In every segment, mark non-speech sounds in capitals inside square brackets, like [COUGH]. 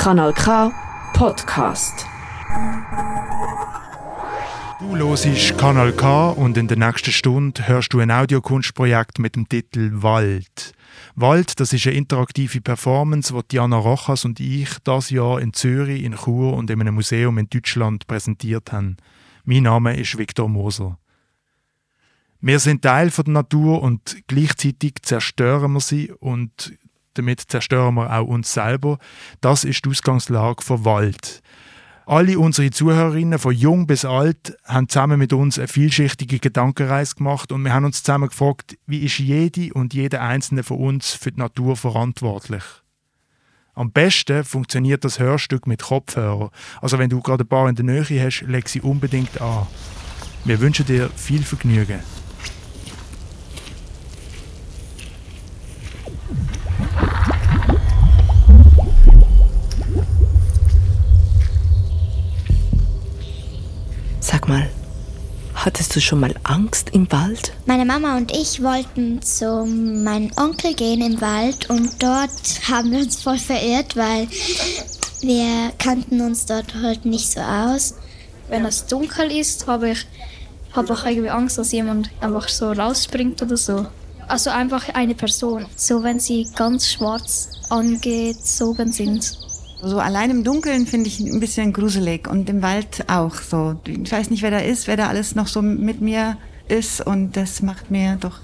Kanal K Podcast. Du hörst Kanal K und in der nächsten Stunde hörst du ein Audiokunstprojekt mit dem Titel Wald. Wald, das ist eine interaktive Performance, die Diana Rochas und ich das Jahr in Zürich, in Chur und in einem Museum in Deutschland präsentiert haben. Mein Name ist Viktor Moser. Wir sind Teil von der Natur und gleichzeitig zerstören wir sie und damit zerstören wir auch uns selber. Das ist die Ausgangslage von Wald. Alle unsere Zuhörerinnen, von jung bis alt, haben zusammen mit uns eine vielschichtige Gedankenreise gemacht und wir haben uns zusammen gefragt, wie ist jede und jeder einzelne von uns für die Natur verantwortlich? Am besten funktioniert das Hörstück mit Kopfhörer. Also wenn du gerade ein paar in der Nähe hast, leg sie unbedingt an. Wir wünschen dir viel Vergnügen. Sag mal, hattest du schon mal Angst im Wald? Meine Mama und ich wollten zu meinem Onkel gehen im Wald und dort haben wir uns voll verirrt, weil wir kannten uns dort halt nicht so aus. Wenn es dunkel ist, habe ich, habe ich irgendwie Angst, dass jemand einfach so rausspringt oder so. Also einfach eine Person. So wenn sie ganz schwarz angezogen sind. So allein im Dunkeln finde ich ein bisschen gruselig und im Wald auch so. Ich weiß nicht, wer da ist, wer da alles noch so mit mir ist und das macht mir doch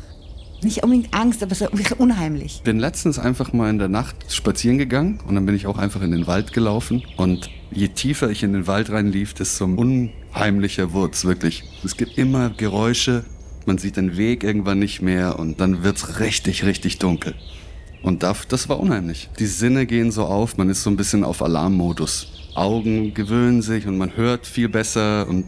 nicht unbedingt Angst, aber so unheimlich. Bin letztens einfach mal in der Nacht spazieren gegangen und dann bin ich auch einfach in den Wald gelaufen und je tiefer ich in den Wald reinlief, desto unheimlicher wurde es wirklich. Es gibt immer Geräusche, man sieht den Weg irgendwann nicht mehr und dann wird es richtig, richtig dunkel. Und das war unheimlich. Die Sinne gehen so auf, man ist so ein bisschen auf Alarmmodus. Augen gewöhnen sich und man hört viel besser und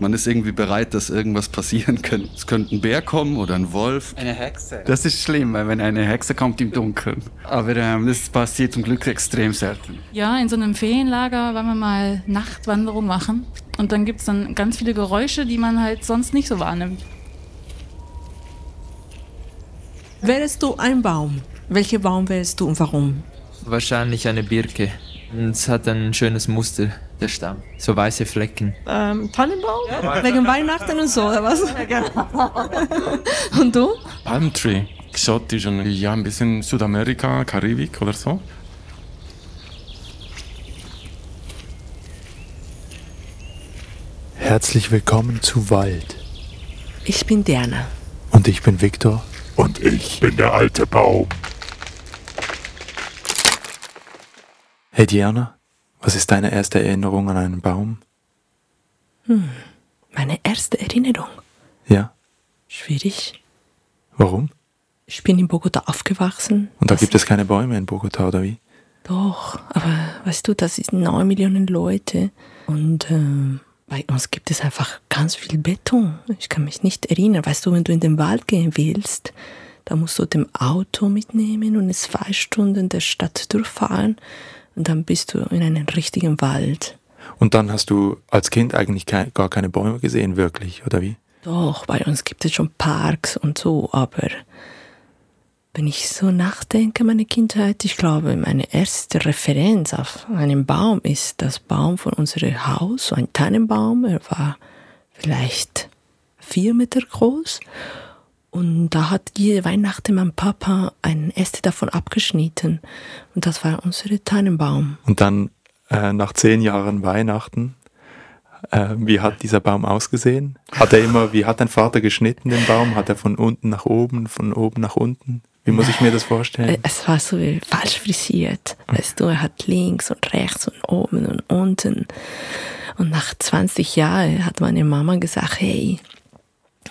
man ist irgendwie bereit, dass irgendwas passieren könnte. Es könnte ein Bär kommen oder ein Wolf. Eine Hexe. Das ist schlimm, wenn eine Hexe kommt im Dunkeln. Aber ähm, das passiert zum Glück extrem selten. Ja, in so einem Ferienlager wollen wir mal Nachtwanderung machen. Und dann gibt es dann ganz viele Geräusche, die man halt sonst nicht so wahrnimmt. Wärst du ein Baum? Welcher Baum wärst du und warum? Wahrscheinlich eine Birke. Es hat ein schönes Muster, der Stamm. So weiße Flecken. Ähm, Tannenbaum? Ja. Wegen Weihnachten und so, oder was? Ja, genau. [LAUGHS] und du? Palm Tree. Exotisch und ja, ein bisschen Südamerika, Karibik oder so. Herzlich willkommen zu Wald. Ich bin Diana. Und ich bin Viktor. Und ich bin der alte Baum. Hey Diana, was ist deine erste Erinnerung an einen Baum? Hm, meine erste Erinnerung? Ja. Schwierig. Warum? Ich bin in Bogota aufgewachsen. Und da gibt es keine Bäume in Bogota, oder wie? Doch, aber weißt du, das sind neun Millionen Leute und äh, bei uns gibt es einfach ganz viel Beton. Ich kann mich nicht erinnern. Weißt du, wenn du in den Wald gehen willst, da musst du dem Auto mitnehmen und zwei Stunden der Stadt durchfahren und dann bist du in einem richtigen Wald. Und dann hast du als Kind eigentlich ke gar keine Bäume gesehen, wirklich, oder wie? Doch, bei uns gibt es schon Parks und so, aber wenn ich so nachdenke, meine Kindheit, ich glaube, meine erste Referenz auf einen Baum ist das Baum von unserem Haus, so ein Tannenbaum. Er war vielleicht vier Meter groß und da hat jede Weihnachten mein Papa ein Äste davon abgeschnitten. Und das war unser Tannenbaum. Und dann äh, nach zehn Jahren Weihnachten, äh, wie hat dieser Baum ausgesehen? Hat er immer, wie hat dein Vater geschnitten den Baum? Hat er von unten nach oben, von oben nach unten? Wie muss ich mir das vorstellen? Äh, es war so falsch frisiert. Weißt du, er hat links und rechts und oben und unten. Und nach 20 Jahren hat meine Mama gesagt, hey,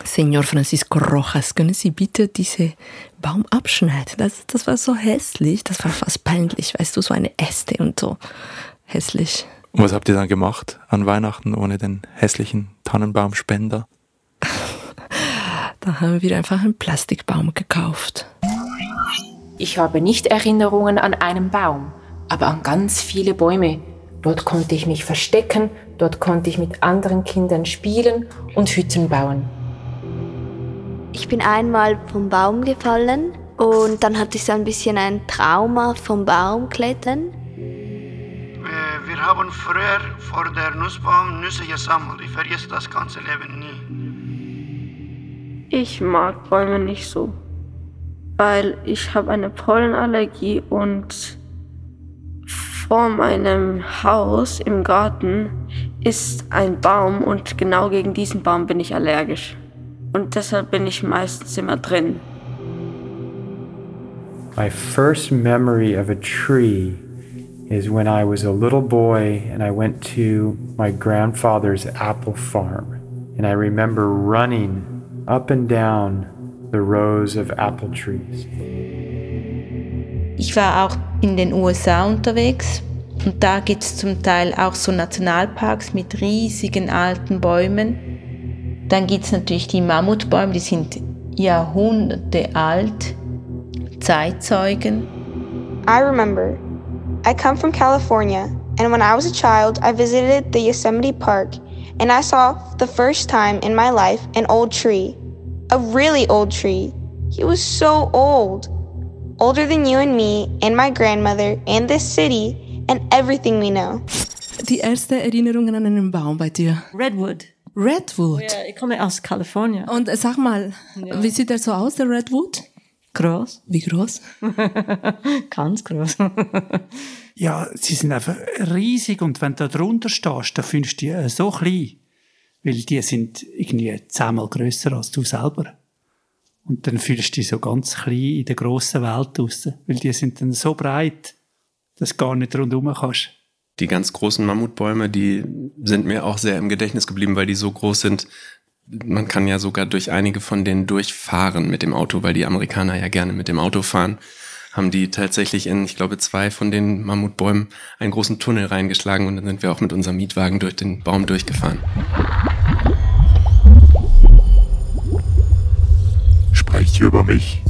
Senor Francisco Rojas, können Sie bitte diese Baum abschneiden? Das, das war so hässlich, das war fast peinlich, weißt du, so eine Äste und so hässlich. Und was habt ihr dann gemacht an Weihnachten ohne den hässlichen Tannenbaumspender? [LAUGHS] da haben wir einfach einen Plastikbaum gekauft. Ich habe nicht Erinnerungen an einen Baum, aber an ganz viele Bäume. Dort konnte ich mich verstecken, dort konnte ich mit anderen Kindern spielen und Hütten bauen. Ich bin einmal vom Baum gefallen und dann hatte ich so ein bisschen ein Trauma vom Baumklettern. haben früher vor der Nussbaum Nüsse gesammelt. Ich vergesse das ganze Leben nie. Ich mag Bäume nicht so, weil ich habe eine Pollenallergie und vor meinem Haus im Garten ist ein Baum und genau gegen diesen Baum bin ich allergisch. Und deshalb bin ich meistens immer drin. My first memory of a tree is when I was a little boy and I went to my grandfather's apple farm. And I remember running up and down the rows of apple trees. Ich war auch in den USA unterwegs und da gibt es zum Teil auch so Nationalparks mit riesigen alten Bäumen. Dann gibt es natürlich die Mammutbäume, die sind Jahrhunderte alt, Zeitzeugen. I remember. I come from California, and when I was a child, I visited the Yosemite Park, and I saw, for the first time in my life, an old tree. A really old tree. He was so old. Older than you and me, and my grandmother, and this city, and everything we know. Die erste Erinnerung an einen Baum bei dir? Redwood. Redwood? Ja, ich komme aus Kalifornien. Und äh, sag mal, Ja. wie sieht er so aus, der Redwood? Groß. Wie groß? [LAUGHS] Ganz groß. [LAUGHS] Ja, sie sind einfach riesig und wenn du da drunter stehst, dann findest du die äh, so klein. Weil die sind irgendwie zehnmal grösser als du selber. Und dann fühlst du dich so ganz klein in der grossen Welt raus. Weil die sind dann so breit, dass du gar nicht rundherum kannst. Die ganz großen Mammutbäume, die sind mir auch sehr im Gedächtnis geblieben, weil die so groß sind. Man kann ja sogar durch einige von denen durchfahren mit dem Auto, weil die Amerikaner ja gerne mit dem Auto fahren. Haben die tatsächlich in, ich glaube, zwei von den Mammutbäumen einen großen Tunnel reingeschlagen und dann sind wir auch mit unserem Mietwagen durch den Baum durchgefahren. Sprecht ihr über mich?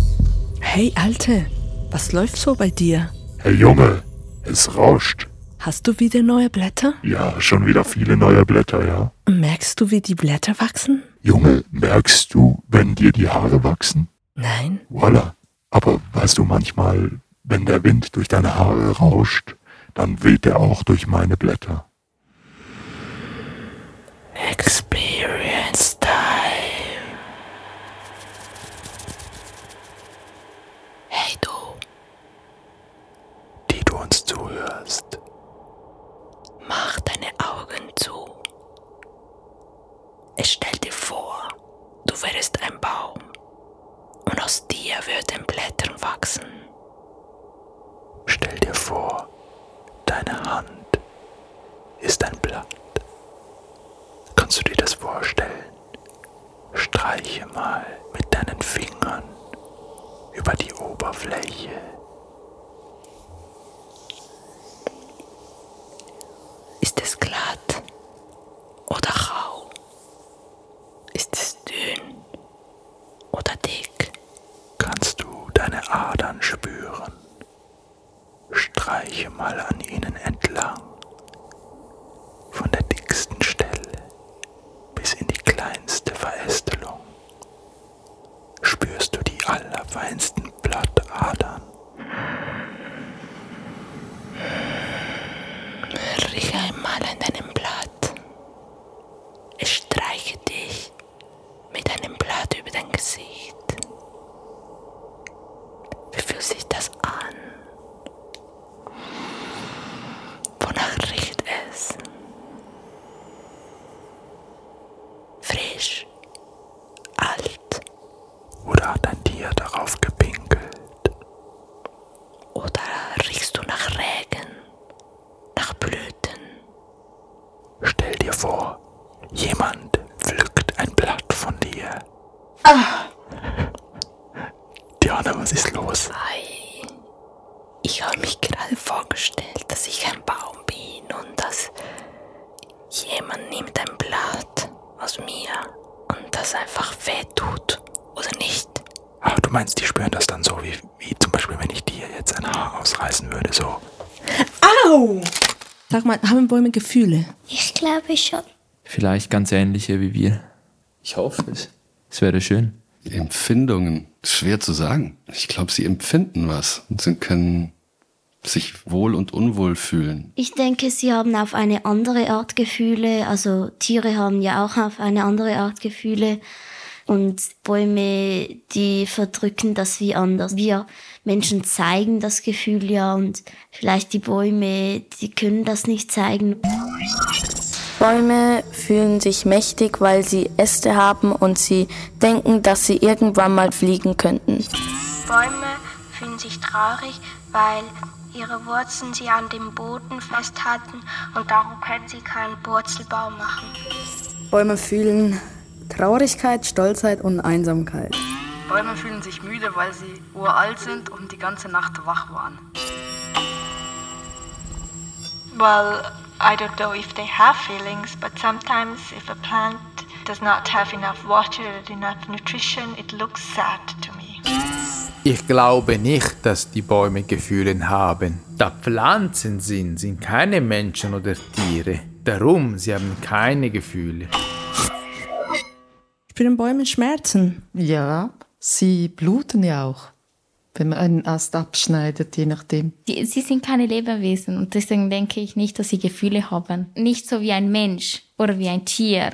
Hey, Alte, was läuft so bei dir? Hey Junge, es rauscht. Hast du wieder neue Blätter? Ja, schon wieder viele neue Blätter, ja. Merkst du, wie die Blätter wachsen? Junge, merkst du, wenn dir die Haare wachsen? Nein. Voila. Aber weißt du manchmal, wenn der Wind durch deine Haare rauscht, dann weht er auch durch meine Blätter. Experience Time. Hey du. Die du uns zuhörst. Mach deine Augen zu. Ich stell dir vor, du wärst ein Baum und aus dir würden Blätter wachsen. Stell dir vor, deine Hand ist ein Blatt. Kannst du dir das vorstellen? Streiche mal mit deinen Fingern über die Oberfläche. Ist es glatt oder rau? Ist es dünn oder dick? Kannst du deine Adern spüren? Streiche mal an ihnen entlang. Von der dicksten Stelle bis in die kleinste Verästelung. Spürst du die allerfeinsten Blattadern? Riech einmal an deinem Blatt. Ich streiche dich mit einem Blatt über dein Gesicht. Wie fühlt sich das an? Wonach riecht es? Frisch, alt Oder hat ein Tier darauf gepinkelt? oder riechst du nach Regen, nach Blüten? Stell dir vor, jemand pflückt ein Blatt von dir. Ah! Diana, was ist los? Ei, ich habe mich gerade vorgestellt, dass ich ein Baum bin und dass jemand nimmt ein Blatt aus mir und das einfach weh tut, oder nicht? Ah, du meinst, die spüren das dann so, wie, wie zum Beispiel, wenn ich dir jetzt ein Haar ausreißen würde, so. Au! Sag mal, haben Bäume Gefühle? Ich glaube schon. Vielleicht ganz ähnliche wie wir. Ich hoffe es. Es wäre schön. Empfindungen, schwer zu sagen. Ich glaube, sie empfinden was und sie können sich wohl und unwohl fühlen. Ich denke, sie haben auf eine andere Art Gefühle. Also Tiere haben ja auch auf eine andere Art Gefühle. Und Bäume, die verdrücken das wie anders. Wir Menschen zeigen das Gefühl ja und vielleicht die Bäume, die können das nicht zeigen. Bäume fühlen sich mächtig, weil sie Äste haben und sie denken, dass sie irgendwann mal fliegen könnten. Bäume fühlen sich traurig, weil ihre Wurzeln sie an dem Boden festhalten und darum können sie keinen Wurzelbaum machen. Bäume fühlen Traurigkeit, Stolzheit und Einsamkeit. Bäume fühlen sich müde, weil sie uralt sind und die ganze Nacht wach waren. Well, I don't know if they have feelings, but sometimes if a plant does not have enough water enough nutrition, it looks sad to me. Ich glaube nicht, dass die Bäume Gefühle haben. Da Pflanzen sind, sind keine Menschen oder Tiere. Darum, sie haben keine Gefühle. Spüren Bäume Schmerzen? Ja, sie bluten ja auch, wenn man einen Ast abschneidet, je nachdem. Die, sie sind keine Lebewesen und deswegen denke ich nicht, dass sie Gefühle haben. Nicht so wie ein Mensch oder wie ein Tier.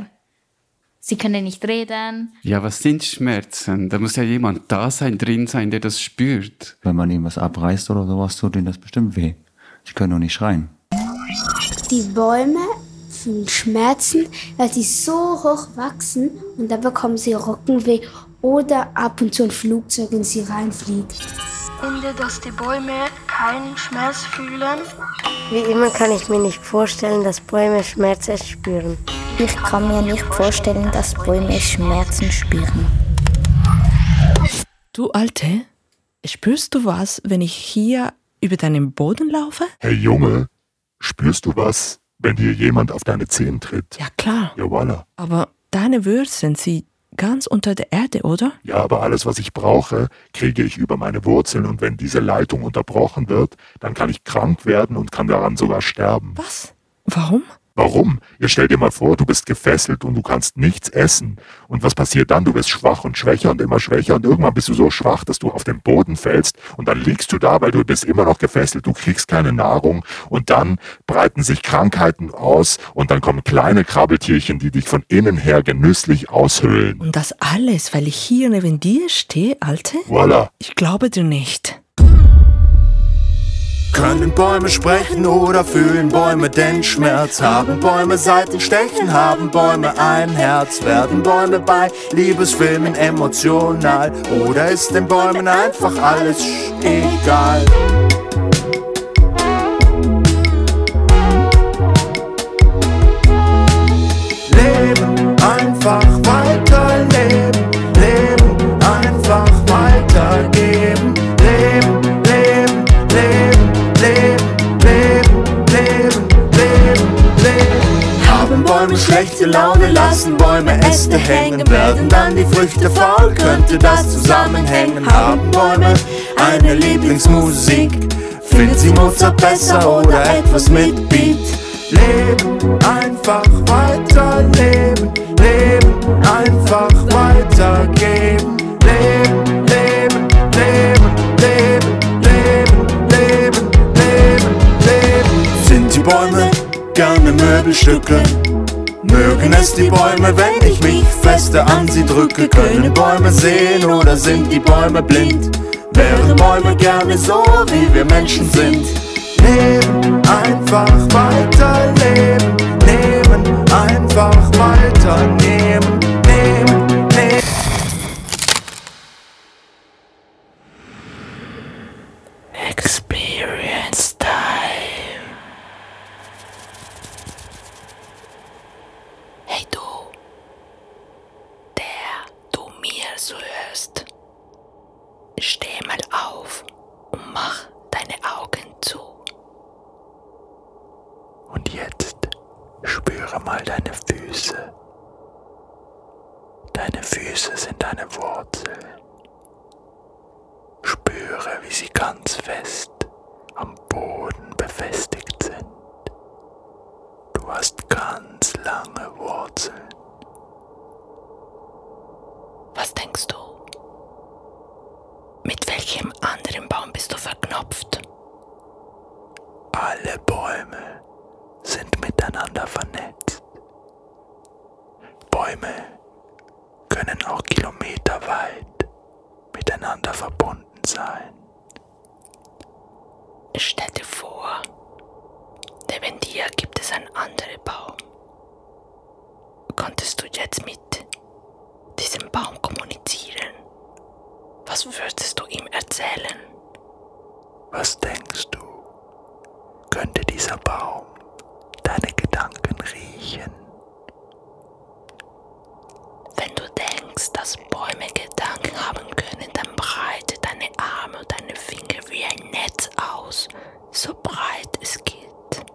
Sie können nicht reden. Ja, was sind Schmerzen? Da muss ja jemand da sein, drin sein, der das spürt. Wenn man ihm was abreißt oder sowas, tut ihm das bestimmt weh. Sie können doch nicht schreien. Die Bäume fühlen Schmerzen, weil sie so hoch wachsen und dann bekommen sie Rockenweh oder ab und zu ein Flugzeug in sie reinfliegt. Finde, dass die Bäume keinen Schmerz fühlen. Wie immer kann ich mir nicht vorstellen, dass Bäume Schmerzen spüren. Ich kann mir nicht vorstellen, dass Bäume Schmerzen spüren. Du Alte, spürst du was, wenn ich hier über deinen Boden laufe? Hey Junge, spürst du was, wenn dir jemand auf deine Zehen tritt? Ja klar. Ja, voilà. Aber deine Wurzeln sind ganz unter der Erde, oder? Ja, aber alles, was ich brauche, kriege ich über meine Wurzeln und wenn diese Leitung unterbrochen wird, dann kann ich krank werden und kann daran sogar sterben. Was? Warum? Warum? Ihr stell dir mal vor, du bist gefesselt und du kannst nichts essen. Und was passiert dann? Du wirst schwach und schwächer und immer schwächer und irgendwann bist du so schwach, dass du auf den Boden fällst und dann liegst du da, weil du bist immer noch gefesselt, du kriegst keine Nahrung und dann breiten sich Krankheiten aus und dann kommen kleine Krabbeltierchen, die dich von innen her genüsslich aushöhlen. Und das alles, weil ich hier neben dir stehe, Alte? Voilà. Ich glaube dir nicht. Können Bäume sprechen oder fühlen Bäume den Schmerz? Haben Bäume Seitenstechen? Haben Bäume ein Herz? Werden Bäume bei Liebesfilmen emotional? Oder ist den Bäumen einfach alles egal? Haben schlechte Laune, lassen Bäume Äste hängen, werden dann die Früchte faul, könnte das zusammenhängen? Haben Bäume eine Lieblingsmusik? Findet sie Mozart besser oder etwas mit Beat? Leben, einfach weiterleben, leben, einfach weitergeben. Leben, leben, leben, leben, leben, leben, leben, leben. Sind die Bäume gerne Möbelstücke? Mögen es die Bäume, wenn ich mich feste an sie drücke? Können Bäume sehen oder sind die Bäume blind? Wären Bäume gerne so, wie wir Menschen sind? Leben, einfach weiterleben, nehmen, einfach weiternehmen, nehmen, nehmen. Experience Time. Hey du, der du mir so hörst, steh mal auf und mach deine Augen zu. Und jetzt spüre mal deine Füße. Deine Füße sind deine Wurzeln. Spüre, wie sie ganz fest am Boden befestigt sind. Du hast ganz lange Wurzeln. Was denkst du? Mit welchem anderen Baum bist du verknopft? Alle Bäume sind miteinander vernetzt. Bäume können auch kilometerweit miteinander verbunden sein. Stell dir vor, neben dir gibt es einen anderen Baum. Konntest du jetzt mit diesem Baum kommunizieren? Was würdest du ihm erzählen? Was denkst du? Könnte dieser Baum deine Gedanken riechen? Wenn du denkst, dass Bäume Gedanken haben können, dann breite deine Arme und deine Finger wie ein Netz aus, so breit es geht.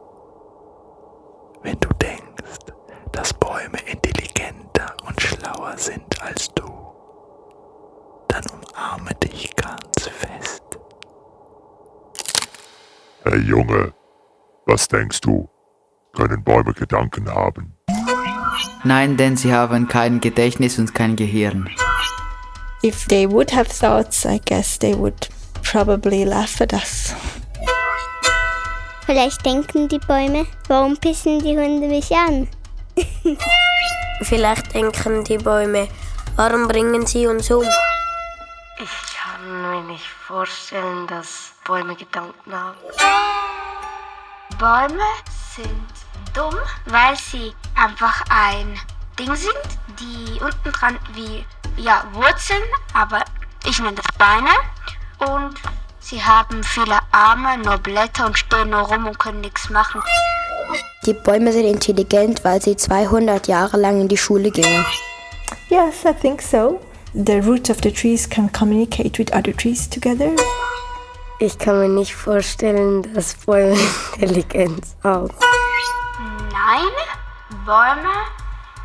Wenn du denkst, dass Bäume intelligenter und schlauer sind als du, dann umarme dich ganz fest. Hey Junge, was denkst du? Können Bäume Gedanken haben? Nein, denn sie haben kein Gedächtnis und kein Gehirn. If they would have thoughts, I guess they would probably laugh at us. Vielleicht denken die Bäume, warum pissen die Hunde mich an? [LAUGHS] Vielleicht denken die Bäume, warum bringen sie uns um? Ich kann mir nicht vorstellen, dass Bäume Gedanken haben. Bäume sind dumm, weil sie einfach ein Ding sind, die unten dran wie ja, Wurzeln, aber ich nenne das Beine. Und sie haben viele Arme, nur Blätter und stehen nur rum und können nichts machen. Die Bäume sind intelligent, weil sie 200 Jahre lang in die Schule gingen. Yes, I think so. The roots of the trees can communicate with other trees together. Ich kann mir nicht vorstellen, dass Bäume [LAUGHS] Intelligenz haben. Nein, Bäume,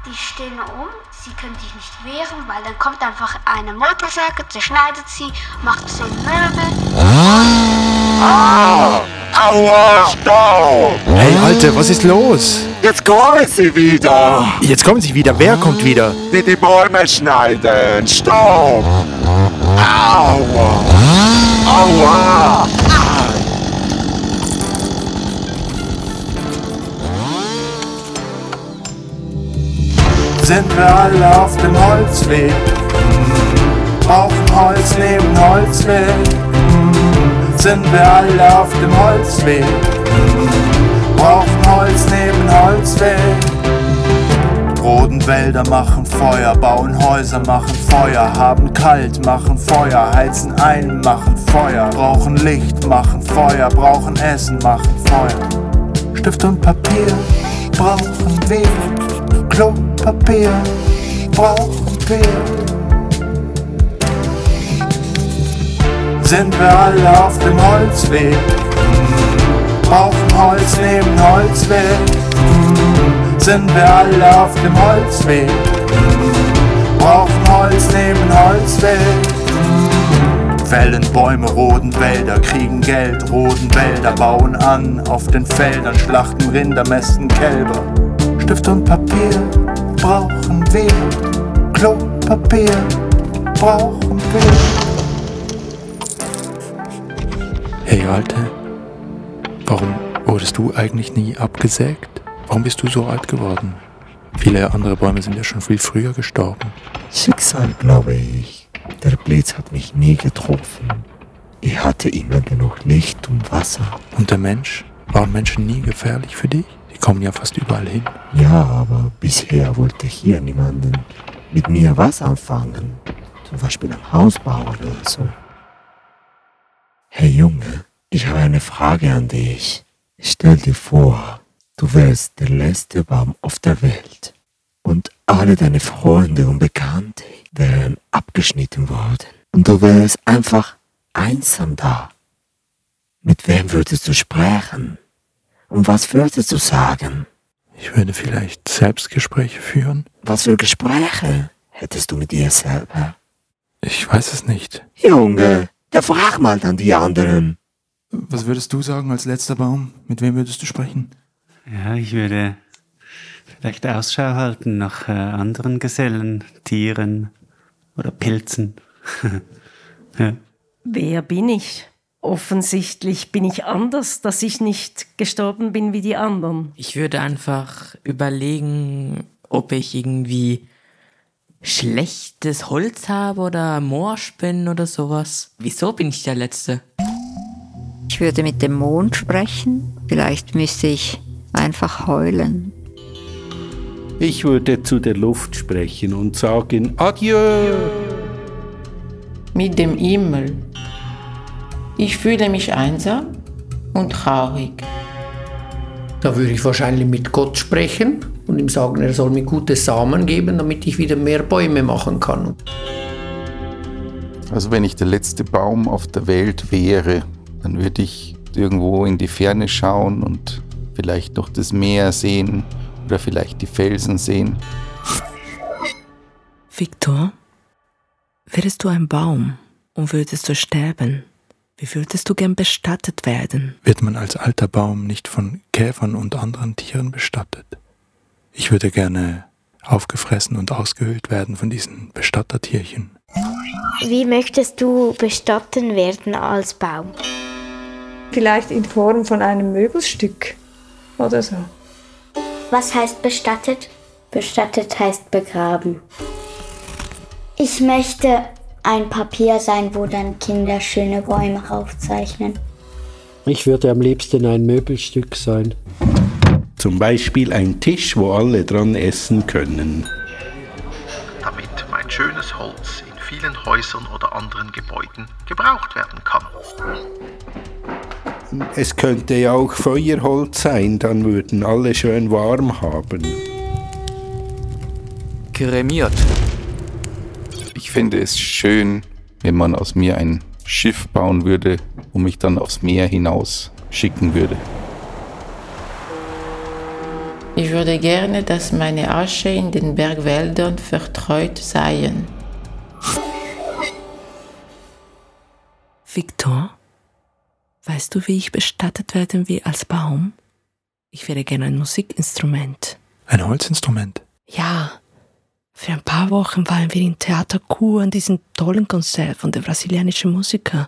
die stehen um. Sie können sich nicht wehren, weil dann kommt einfach eine Motorsäge, zerschneidet sie, macht zehn Möbel. Ah! Aua! Stau! Hey, Alte, was ist los? Jetzt kommen sie wieder! Jetzt kommen sie wieder. Wer kommt wieder? Die die Bäume schneiden! Stopp! Aua! Aua! Sind wir alle auf dem Holzweg? Mm, Brauchen Holz neben Holzweg? Sind wir alle auf dem Holzweg? Mm, Brauchen Holz neben Holzweg? Roden Wälder machen Feuer, bauen Häuser, machen Feuer, haben kalt, machen Feuer, heizen ein, machen Feuer, brauchen Licht, machen Feuer, brauchen Essen, machen Feuer. Stift und Papier brauchen wir, Klopapier brauchen wir. Sind wir alle auf dem Holzweg? Brauchen Holz neben Holzweg? Sind wir alle auf dem Holzweg? Brauchen Holz neben Holzweg? Mm, Fällen Bäume, roden Wälder, kriegen Geld, roden Wälder, bauen an, auf den Feldern, schlachten Rinder, mästen Kälber. Stift und Papier brauchen wir, Klopapier brauchen wir. Hey Alte, warum wurdest du eigentlich nie abgesägt? Warum bist du so alt geworden? Viele andere Bäume sind ja schon viel früher gestorben. Schicksal, glaube ich. Der Blitz hat mich nie getroffen. Ich hatte immer genug Licht und Wasser. Und der Mensch? Waren Menschen nie gefährlich für dich? Die kommen ja fast überall hin. Ja, aber bisher wollte hier niemanden mit mir was anfangen. Zum Beispiel ein Haus bauen oder so. Hey Junge, ich habe eine Frage an dich. Stell dir vor, du wärst der letzte Baum auf der Welt und alle deine Freunde und Bekannte wären abgeschnitten worden und du wärst einfach einsam da. Mit wem würdest du sprechen? Und was würdest du sagen? Ich würde vielleicht Selbstgespräche führen. Was für Gespräche hättest du mit dir selber? Ich weiß es nicht. Junge, ja frag mal dann die anderen. Was würdest du sagen als letzter Baum? Mit wem würdest du sprechen? Ja, ich würde vielleicht Ausschau halten nach äh, anderen Gesellen, Tieren oder Pilzen. [LAUGHS] ja. Wer bin ich? offensichtlich bin ich anders, dass ich nicht gestorben bin wie die anderen. Ich würde einfach überlegen, ob ich irgendwie schlechtes Holz habe oder morsch bin oder sowas. Wieso bin ich der Letzte? Ich würde mit dem Mond sprechen. Vielleicht müsste ich einfach heulen. Ich würde zu der Luft sprechen und sagen Adieu. Mit dem Himmel. Ich fühle mich einsam und traurig. Da würde ich wahrscheinlich mit Gott sprechen und ihm sagen, er soll mir gute Samen geben, damit ich wieder mehr Bäume machen kann. Also wenn ich der letzte Baum auf der Welt wäre, dann würde ich irgendwo in die Ferne schauen und vielleicht noch das Meer sehen oder vielleicht die Felsen sehen. Victor, wärest du ein Baum und würdest du sterben, wie würdest du gern bestattet werden? Wird man als alter Baum nicht von Käfern und anderen Tieren bestattet? Ich würde gerne aufgefressen und ausgehöhlt werden von diesen Bestattertierchen. Wie möchtest du bestatten werden als Baum? Vielleicht in Form von einem Möbelstück oder so. Was heißt bestattet? Bestattet heißt begraben. Ich möchte ein Papier sein, wo dann Kinder schöne Bäume aufzeichnen. Ich würde am liebsten ein Möbelstück sein. Zum Beispiel ein Tisch, wo alle dran essen können. Damit mein schönes Holz in vielen Häusern oder anderen Gebäuden gebraucht werden kann. Es könnte ja auch Feuerholz sein, dann würden alle schön warm haben. Kremiert. Ich finde es schön, wenn man aus mir ein Schiff bauen würde und mich dann aufs Meer hinaus schicken würde. Ich würde gerne, dass meine Asche in den Bergwäldern vertreut seien. Victor, weißt du, wie ich bestattet werden will als Baum? Ich wäre gerne ein Musikinstrument. Ein Holzinstrument? Ja. Für ein paar Wochen waren wir in Theater Kur an diesem tollen Konzert von der brasilianischen Musiker.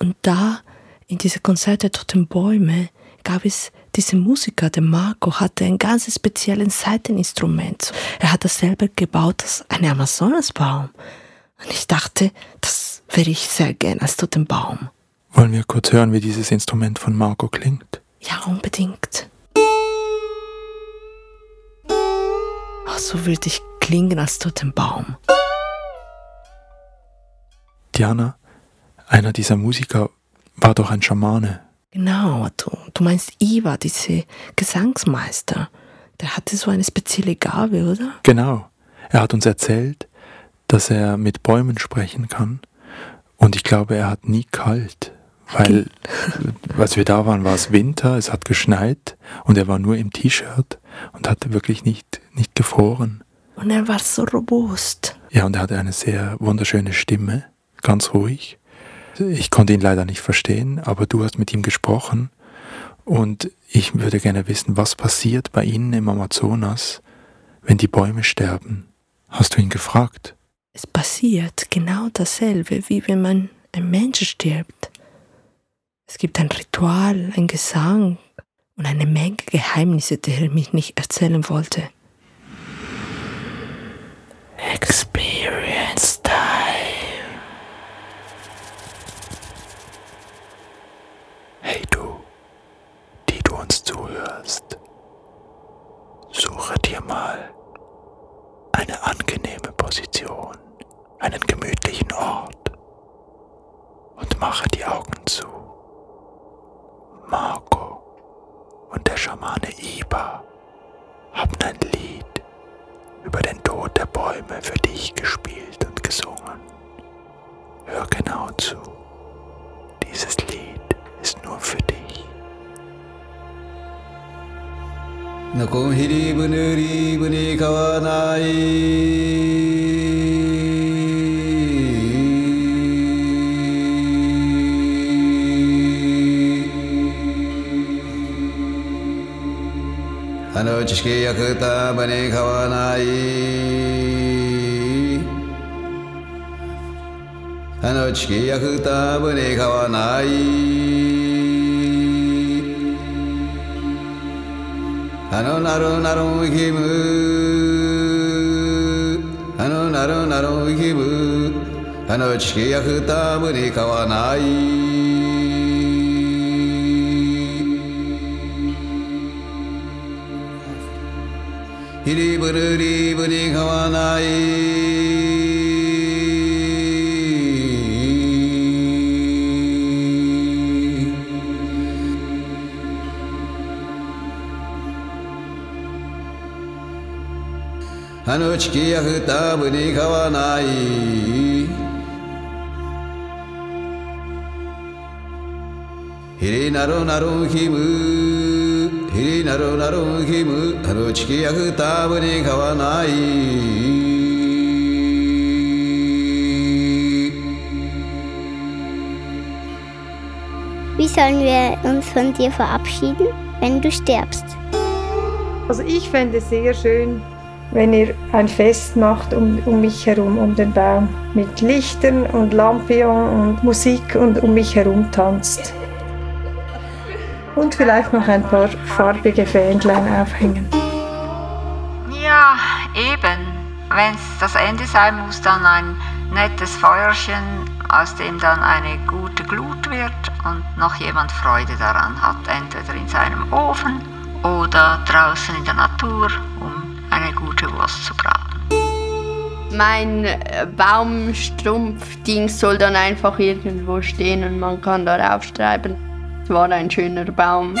Und da, in diesem Konzert der Toten Bäume, gab es diesen Musiker, der Marco, hatte ein ganz spezielles Saiteninstrument. Er hat das selber gebaut, das ein Amazonasbaum. Und ich dachte, das wäre ich sehr gern als Totenbaum. Wollen wir kurz hören, wie dieses Instrument von Marco klingt? Ja, unbedingt. Ach, so würde ich klingen als Totenbaum. Diana, einer dieser Musiker war doch ein Schamane. Genau, du, du meinst Iva, diese Gesangsmeister. Der hatte so eine spezielle Gabe, oder? Genau. Er hat uns erzählt, dass er mit Bäumen sprechen kann. Und ich glaube, er hat nie kalt. Weil, [LAUGHS] als wir da waren, war es Winter, es hat geschneit und er war nur im T-Shirt und hatte wirklich nicht, nicht gefroren. Und er war so robust. Ja, und er hatte eine sehr wunderschöne Stimme, ganz ruhig. Ich konnte ihn leider nicht verstehen, aber du hast mit ihm gesprochen und ich würde gerne wissen, was passiert bei Ihnen im Amazonas, wenn die Bäume sterben. Hast du ihn gefragt? Es passiert genau dasselbe, wie wenn man ein Mensch stirbt. Es gibt ein Ritual, ein Gesang und eine Menge Geheimnisse, die er mich nicht erzählen wollte. Experience Time. Hey du, die du uns zuhörst, suche dir mal eine angenehme Position, einen gemütlichen Ort und mache die Augen zu. Marco und der Schamane Iba haben ein Lied über den Tod der Bäume für dich gespielt und gesungen. Hör genau zu. Dieses Lied ist nur für dich. Nakohiri bunuri buni kawanai 知識役たばに買わないあの知識役くたばに買わないあのなるなるウィムあのなるなるウィムあの知識役くたばに買わないリブルリブにがわないあのチキやふたぶに買わないひりなロなロひむ ヒリナロナロヒムあの地形や二船買わない Wie sollen wir uns von dir verabschieden, wenn du stirbst? Also ich fände es sehr schön, wenn ihr ein Fest macht um, um mich herum, um den Baum, mit Lichtern und Lampion und Musik und um mich herum tanzt. Und vielleicht noch ein paar farbige Fähnlein aufhängen. Ja, eben. Wenn es das Ende sein muss, dann ein nettes Feuerchen, aus dem dann eine gute Glut wird und noch jemand Freude daran hat, entweder in seinem Ofen oder draußen in der Natur, um eine gute Wurst zu braten. Mein äh, Baumstrumpfding soll dann einfach irgendwo stehen und man kann darauf schreiben, war ein schöner Baum.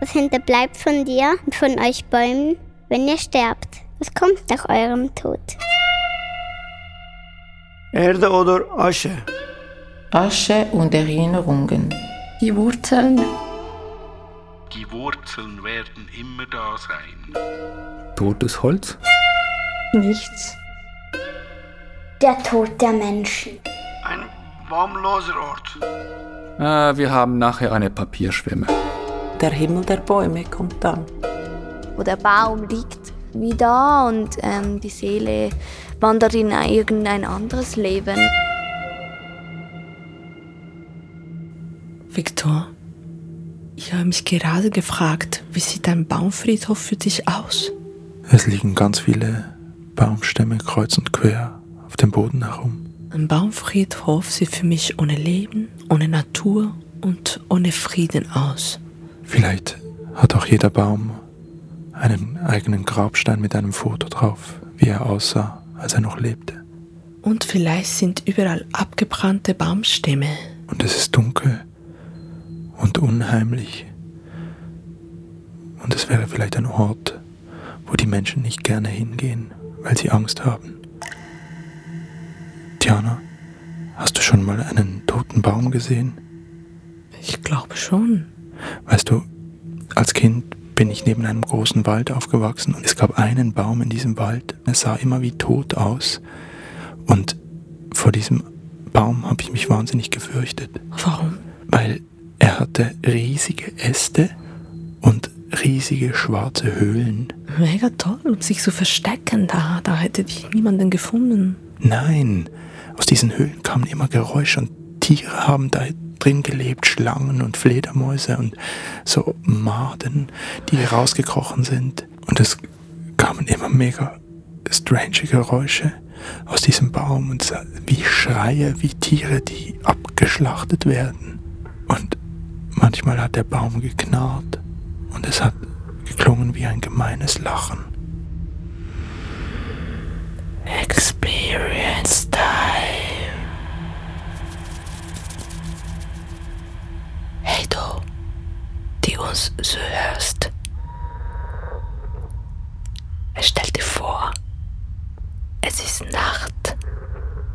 Was hinterbleibt von dir und von euch Bäumen, wenn ihr sterbt? Was kommt nach eurem Tod? Erde oder Asche? Asche und Erinnerungen. Die Wurzeln. Die Wurzeln werden immer da sein. Totes Holz? Nichts. Der Tod der Menschen. Ein baumloser Ort. Ah, wir haben nachher eine Papierschwemme. Der Himmel der Bäume kommt dann. Wo der Baum liegt wie da und ähm, die Seele wandert in irgendein anderes Leben. Viktor, ich habe mich gerade gefragt, wie sieht ein Baumfriedhof für dich aus? Es liegen ganz viele Baumstämme kreuz und quer auf dem Boden herum. Ein Baumfriedhof sieht für mich ohne Leben, ohne Natur und ohne Frieden aus. Vielleicht hat auch jeder Baum einen eigenen Grabstein mit einem Foto drauf, wie er aussah, als er noch lebte. Und vielleicht sind überall abgebrannte Baumstämme. Und es ist dunkel und unheimlich. Und es wäre vielleicht ein Ort, wo die Menschen nicht gerne hingehen, weil sie Angst haben. Tiana, hast du schon mal einen toten Baum gesehen? Ich glaube schon. Weißt du, als Kind bin ich neben einem großen Wald aufgewachsen und es gab einen Baum in diesem Wald. Er sah immer wie tot aus. Und vor diesem Baum habe ich mich wahnsinnig gefürchtet. Warum? Weil er hatte riesige Äste und riesige schwarze Höhlen. Mega toll, um sich zu verstecken da. Da hätte dich niemanden gefunden. Nein, aus diesen Höhlen kamen immer Geräusche und Tiere haben da drin gelebt, Schlangen und Fledermäuse und so Maden, die rausgekrochen sind. Und es kamen immer mega strange Geräusche aus diesem Baum und wie Schreie, wie Tiere, die abgeschlachtet werden. Und manchmal hat der Baum geknarrt und es hat geklungen wie ein gemeines Lachen. Experience uns so hörst. Stell dir vor, es ist Nacht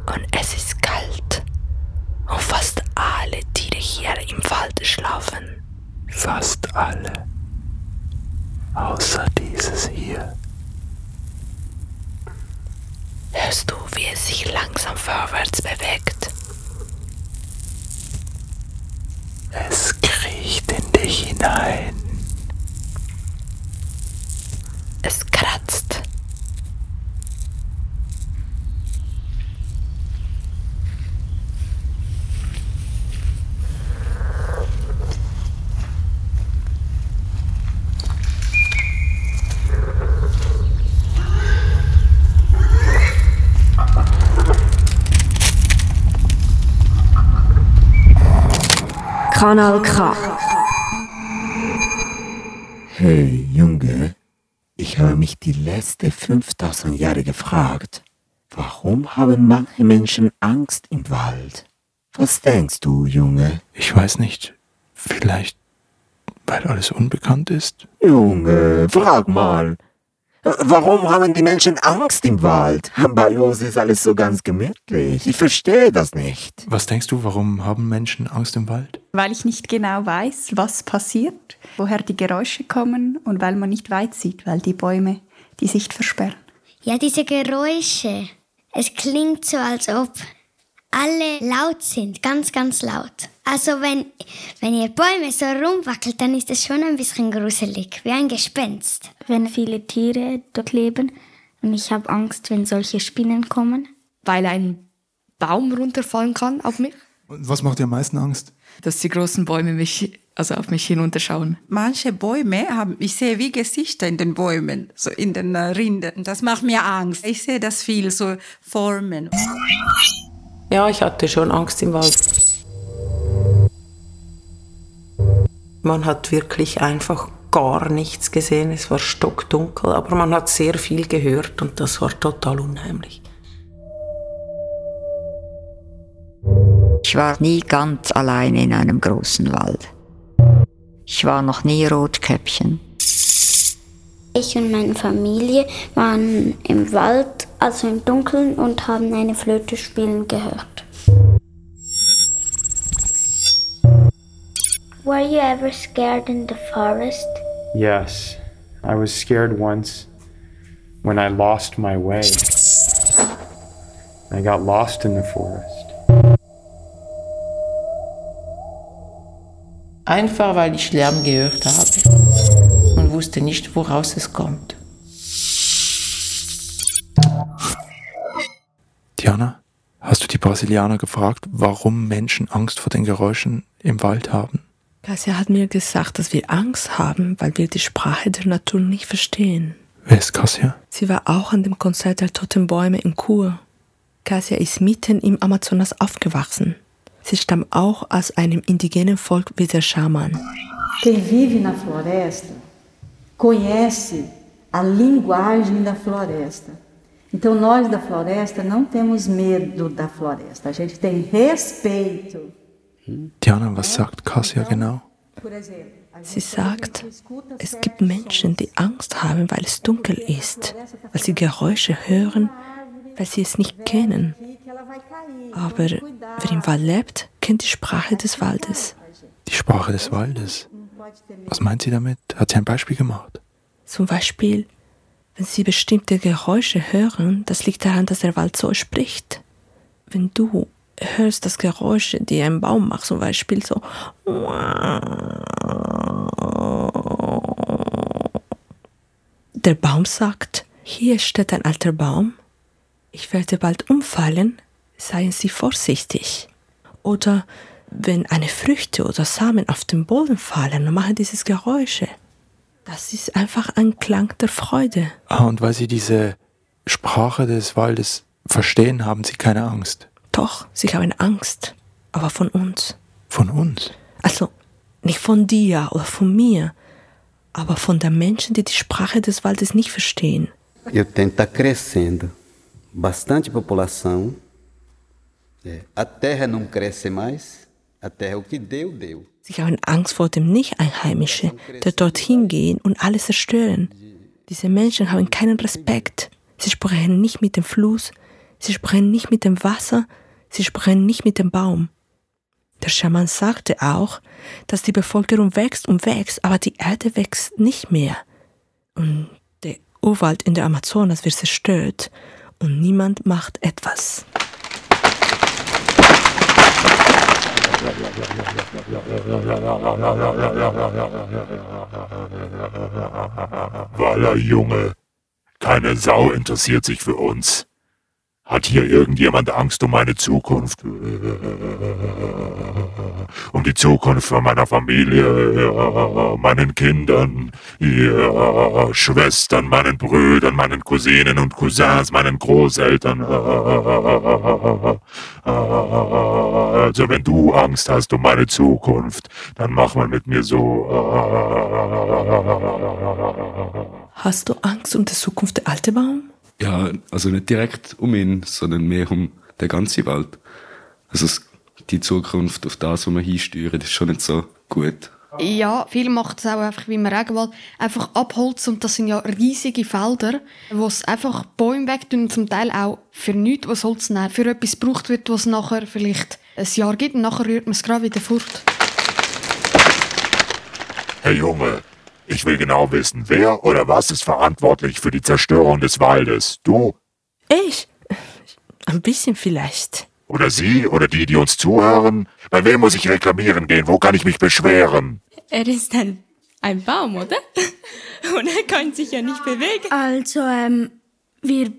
und es ist kalt und fast alle Tiere hier im Wald schlafen. Fast alle. Außer dieses hier. Hörst du, wie es sich langsam vorwärts bewegt? dich hinein. Es kratzt. Kanal K. Hey Junge, ich habe mich die letzten 5000 Jahre gefragt, warum haben manche Menschen Angst im Wald? Was denkst du, Junge? Ich weiß nicht. Vielleicht, weil alles unbekannt ist? Junge, frag mal. Warum haben die Menschen Angst im Wald? Bei uns ist alles so ganz gemütlich. Ich verstehe das nicht. Was denkst du, warum haben Menschen Angst im Wald? Weil ich nicht genau weiß, was passiert, woher die Geräusche kommen und weil man nicht weit sieht, weil die Bäume die Sicht versperren. Ja, diese Geräusche. Es klingt so, als ob alle laut sind, ganz, ganz laut. Also wenn, wenn ihr Bäume so rumwackelt, dann ist es schon ein bisschen gruselig, wie ein Gespenst. Wenn viele Tiere dort leben und ich habe Angst, wenn solche Spinnen kommen. Weil ein Baum runterfallen kann auf mich. Und was macht dir am meisten Angst? Dass die großen Bäume mich, also auf mich hinunterschauen. Manche Bäume haben, ich sehe wie Gesichter in den Bäumen, so in den äh, Rinden. Das macht mir Angst. Ich sehe das viel, so Formen. Ja, ich hatte schon Angst im Wald. Man hat wirklich einfach gar nichts gesehen. Es war stockdunkel, aber man hat sehr viel gehört und das war total unheimlich. Ich war nie ganz alleine in einem großen Wald. Ich war noch nie Rotkäppchen. Ich und meine Familie waren im Wald, also im Dunkeln, und haben eine Flöte spielen gehört. Were you ever scared in the forest? Yes, I was scared once when I lost my way. I got lost in the forest. Einfach weil ich Lärm gehört habe und wusste nicht, woraus es kommt. Diana, hast du die Brasilianer gefragt, warum Menschen Angst vor den Geräuschen im Wald haben? Cassia hat mir gesagt, dass wir Angst haben, weil wir die Sprache der Natur nicht verstehen. Wer ist Cassia? Sie war auch an dem Konzert der Toten Bäume in Kur. Cassia ist mitten im Amazonas aufgewachsen. Sie stammt auch aus einem indigenen Volk wie der Schaman. Quem vive na floresta conhece a linguagem da floresta. Então nós da floresta não temos medo da floresta, a gente tem respeito. Diana, was sagt Cassia genau? Sie sagt, es gibt Menschen, die Angst haben, weil es dunkel ist, weil sie Geräusche hören, weil sie es nicht kennen. Aber wer im Wald lebt, kennt die Sprache des Waldes. Die Sprache des Waldes? Was meint sie damit? Hat sie ein Beispiel gemacht? Zum Beispiel, wenn Sie bestimmte Geräusche hören, das liegt daran, dass der Wald so spricht. Wenn du hörst das Geräusche, die ein Baum macht, zum Beispiel so. Der Baum sagt, hier steht ein alter Baum, ich werde bald umfallen, seien Sie vorsichtig. Oder wenn eine Früchte oder Samen auf den Boden fallen und machen dieses Geräusche. Das ist einfach ein Klang der Freude. Ah, und weil Sie diese Sprache des Waldes verstehen, haben Sie keine Angst. Doch, sie haben Angst, aber von uns. Von uns? Also nicht von dir oder von mir, aber von den Menschen, die die Sprache des Waldes nicht verstehen. E o tempo está crescendo, bastante população. É, a terra não cresce mais, a terra o que deu, deu. Sie haben Angst vor dem Nicht-Einheimischen, der dorthin gehen und alles zerstören. Diese Menschen haben keinen Respekt. Sie sprechen nicht mit dem Fluss, sie sprechen nicht mit dem Wasser, sie sprechen nicht mit dem Baum. Der Schaman sagte auch, dass die Bevölkerung wächst und wächst, aber die Erde wächst nicht mehr. Und der Urwald in der Amazonas wird zerstört und niemand macht etwas. Walla Junge, keine Sau interessiert sich für uns. Hat hier irgendjemand Angst um meine Zukunft? Um die Zukunft von meiner Familie, meinen Kindern, Schwestern, meinen Brüdern, meinen Cousinen und Cousins, meinen Großeltern. Also wenn du Angst hast um meine Zukunft, dann mach mal mit mir so. Hast du Angst um die Zukunft der alte Baum? Ja, also nicht direkt um ihn, sondern mehr um den ganzen Wald. Also die Zukunft auf das, wo wir hinsteuern, ist schon nicht so gut. Ja, viel macht es auch einfach, wie man Regenwald einfach abholzt und das sind ja riesige Felder, wo es einfach Bäume wegtun und zum Teil auch für nichts, was Holz nehmen, für etwas gebraucht wird, was es nachher vielleicht ein Jahr gibt und nachher rührt man es gerade wieder fort. Hey Junge, ich will genau wissen, wer oder was ist verantwortlich für die Zerstörung des Waldes? Du? Ich? Ein bisschen vielleicht. Oder Sie oder die, die uns zuhören? Bei wem muss ich reklamieren gehen? Wo kann ich mich beschweren? Er ist ein, ein Baum, oder? [LAUGHS] Und er kann sich ja nicht bewegen. Also, ähm, wir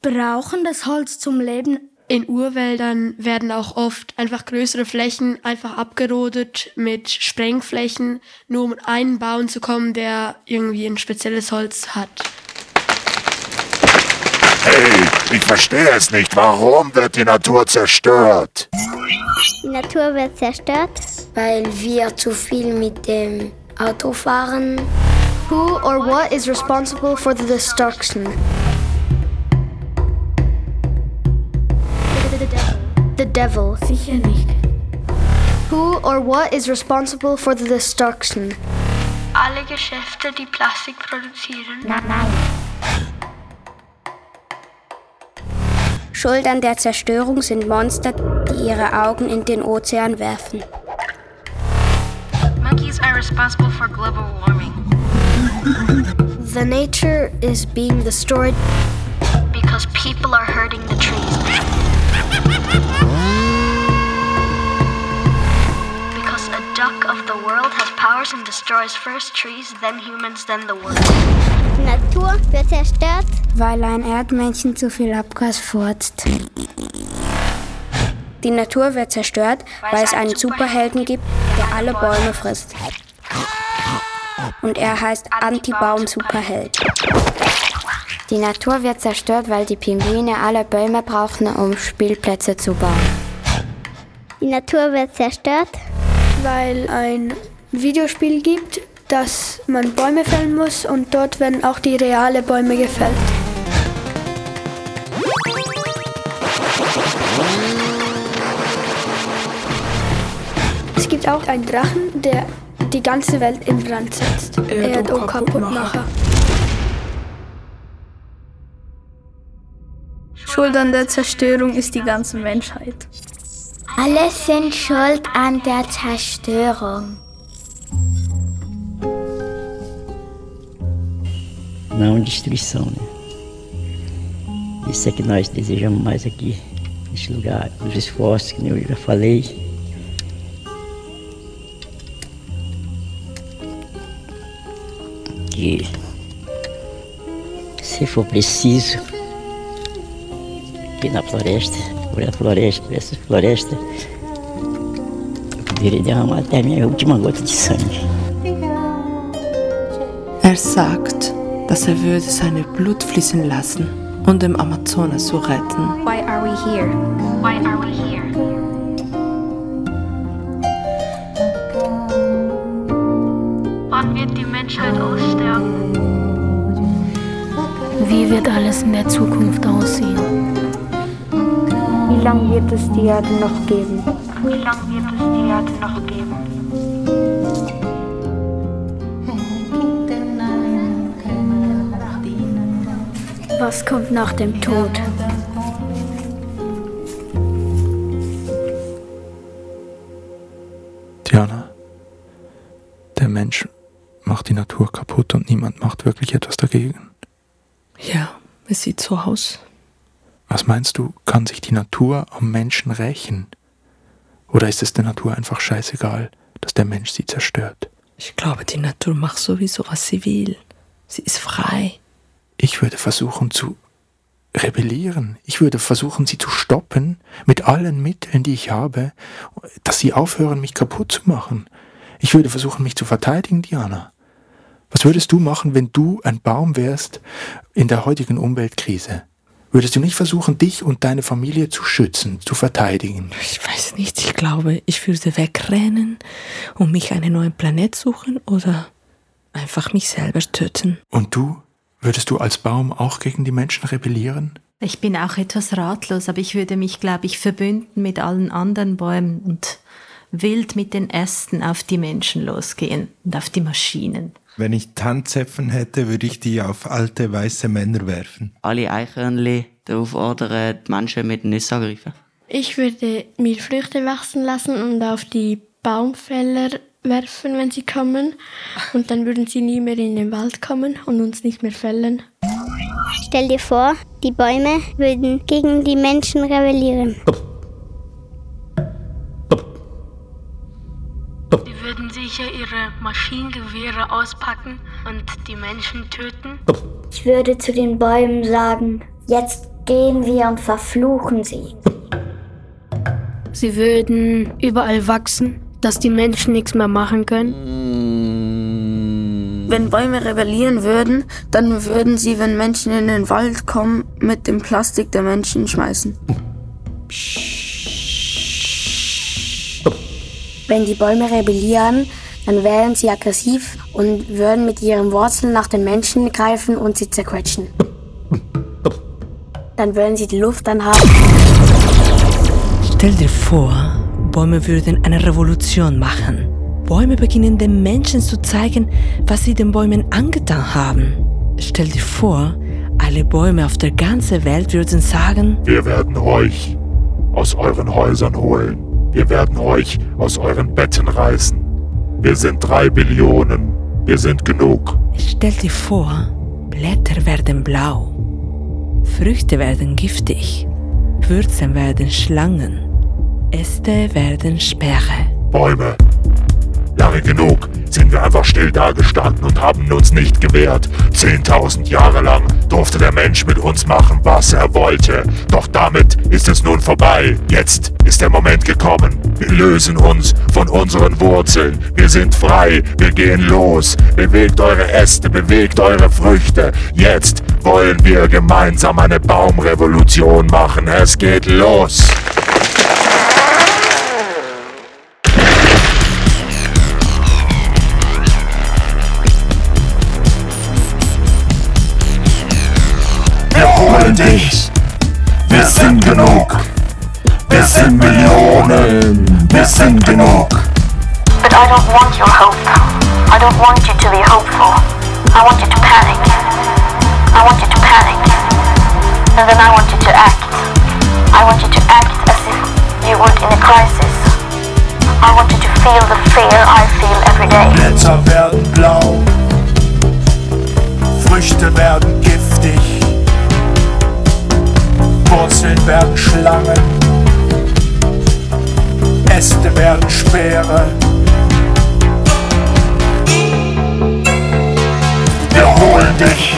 brauchen das Holz zum Leben. In Urwäldern werden auch oft einfach größere Flächen einfach abgerodet mit Sprengflächen, nur um einen Baum zu kommen, der irgendwie ein spezielles Holz hat. Hey, ich verstehe es nicht. Warum wird die Natur zerstört? Die Natur wird zerstört, weil wir zu viel mit dem Auto fahren. Who or what is responsible for the destruction? The devil. Sicher nicht. Who or what is responsible for the destruction? Alle Geschäfte, die Plastik produzieren. Nein, nein. Schuld an der Zerstörung sind Monster, die ihre Augen in den Ozean werfen. Monkeys are responsible for global warming. The nature is being destroyed because people are hurting the trees. Powers and destroys first trees, then humans, then the world. Die Natur wird zerstört, weil ein Erdmännchen zu viel Abgas furzt. Die Natur wird zerstört, weil es einen Superhelden gibt, der alle Bäume frisst. Und er heißt Anti-Baum-Superheld. Die Natur wird zerstört, weil die Pinguine alle Bäume brauchen, um Spielplätze zu bauen. Die Natur wird zerstört, weil ein Videospiel gibt, dass man Bäume fällen muss und dort werden auch die reale Bäume gefällt. Es gibt auch einen Drachen, der die ganze Welt in Brand setzt. Erdo-Kaputtmacher. Schuld an der Zerstörung ist die ganze Menschheit. Alle sind schuld an der Zerstörung. Não destruição, né? Isso é que nós desejamos mais aqui, neste lugar, os esforços que eu já falei. Que se for preciso, aqui na floresta, por a floresta, por essa floresta, eu poderia derramar até a minha última gota de sangue. Er sagt, dass er würde seine Blut fließen lassen, um den Amazonas zu retten. Why are we here? Why are we here? Wann wird die Menschheit aussterben? Wie wird alles in der Zukunft aussehen? Wie lange wird es die Erde noch geben? Wie lange wird es die Erde noch geben? Was kommt nach dem Tod? Diana, der Mensch macht die Natur kaputt und niemand macht wirklich etwas dagegen. Ja, es sieht so aus. Was meinst du, kann sich die Natur am Menschen rächen? Oder ist es der Natur einfach scheißegal, dass der Mensch sie zerstört? Ich glaube, die Natur macht sowieso, was sie will. Sie ist frei. Ich würde versuchen zu rebellieren. Ich würde versuchen, sie zu stoppen mit allen Mitteln, die ich habe, dass sie aufhören, mich kaputt zu machen. Ich würde versuchen, mich zu verteidigen, Diana. Was würdest du machen, wenn du ein Baum wärst in der heutigen Umweltkrise? Würdest du nicht versuchen, dich und deine Familie zu schützen, zu verteidigen? Ich weiß nicht, ich glaube, ich würde wegrennen und mich einen neuen Planet suchen oder einfach mich selber töten. Und du? Würdest du als Baum auch gegen die Menschen rebellieren? Ich bin auch etwas ratlos, aber ich würde mich, glaube ich, verbünden mit allen anderen Bäumen und wild mit den Ästen auf die Menschen losgehen und auf die Maschinen. Wenn ich Tanzäpfen hätte, würde ich die auf alte weiße Männer werfen. Alle Eichhörnchen darauf ordern, die Menschen mit Nüssen angreifen. Ich würde mir Früchte wachsen lassen und auf die Baumfäller werfen, wenn sie kommen. Und dann würden sie nie mehr in den Wald kommen und uns nicht mehr fällen. Stell dir vor, die Bäume würden gegen die Menschen rebellieren. Die würden sicher ihre Maschinengewehre auspacken und die Menschen töten. Ich würde zu den Bäumen sagen, jetzt gehen wir und verfluchen sie. Sie würden überall wachsen, dass die Menschen nichts mehr machen können. Wenn Bäume rebellieren würden, dann würden sie, wenn Menschen in den Wald kommen, mit dem Plastik der Menschen schmeißen. Wenn die Bäume rebellieren, dann wären sie aggressiv und würden mit ihren Wurzeln nach den Menschen greifen und sie zerquetschen. Dann würden sie die Luft anhalten. Stell dir vor, Bäume würden eine Revolution machen. Bäume beginnen den Menschen zu zeigen, was sie den Bäumen angetan haben. Stell dir vor, alle Bäume auf der ganzen Welt würden sagen, Wir werden euch aus euren Häusern holen. Wir werden euch aus euren Betten reißen. Wir sind drei Billionen. Wir sind genug. Stell dir vor, Blätter werden blau, Früchte werden giftig, Wurzeln werden Schlangen, Äste werden Sperre. Bäume. Lange genug sind wir einfach still dagestanden und haben uns nicht gewehrt. Zehntausend Jahre lang durfte der Mensch mit uns machen, was er wollte. Doch damit ist es nun vorbei. Jetzt ist der Moment gekommen. Wir lösen uns von unseren Wurzeln. Wir sind frei. Wir gehen los. Bewegt eure Äste, bewegt eure Früchte. Jetzt wollen wir gemeinsam eine Baumrevolution machen. Es geht los. Dich. Wir sind genug. Wir sind Millionen. Wir sind genug. But I don't want your hope. I don't want you to be hopeful. I want you to panic. I want you to panic. And then I want you to act. I want you to act as if you would in a crisis. I want you to feel the fear I feel every day. Blätter werden blau. Früchte werden giftig. Wurzeln werden Schlangen. Äste werden Speere. Wir holen dich.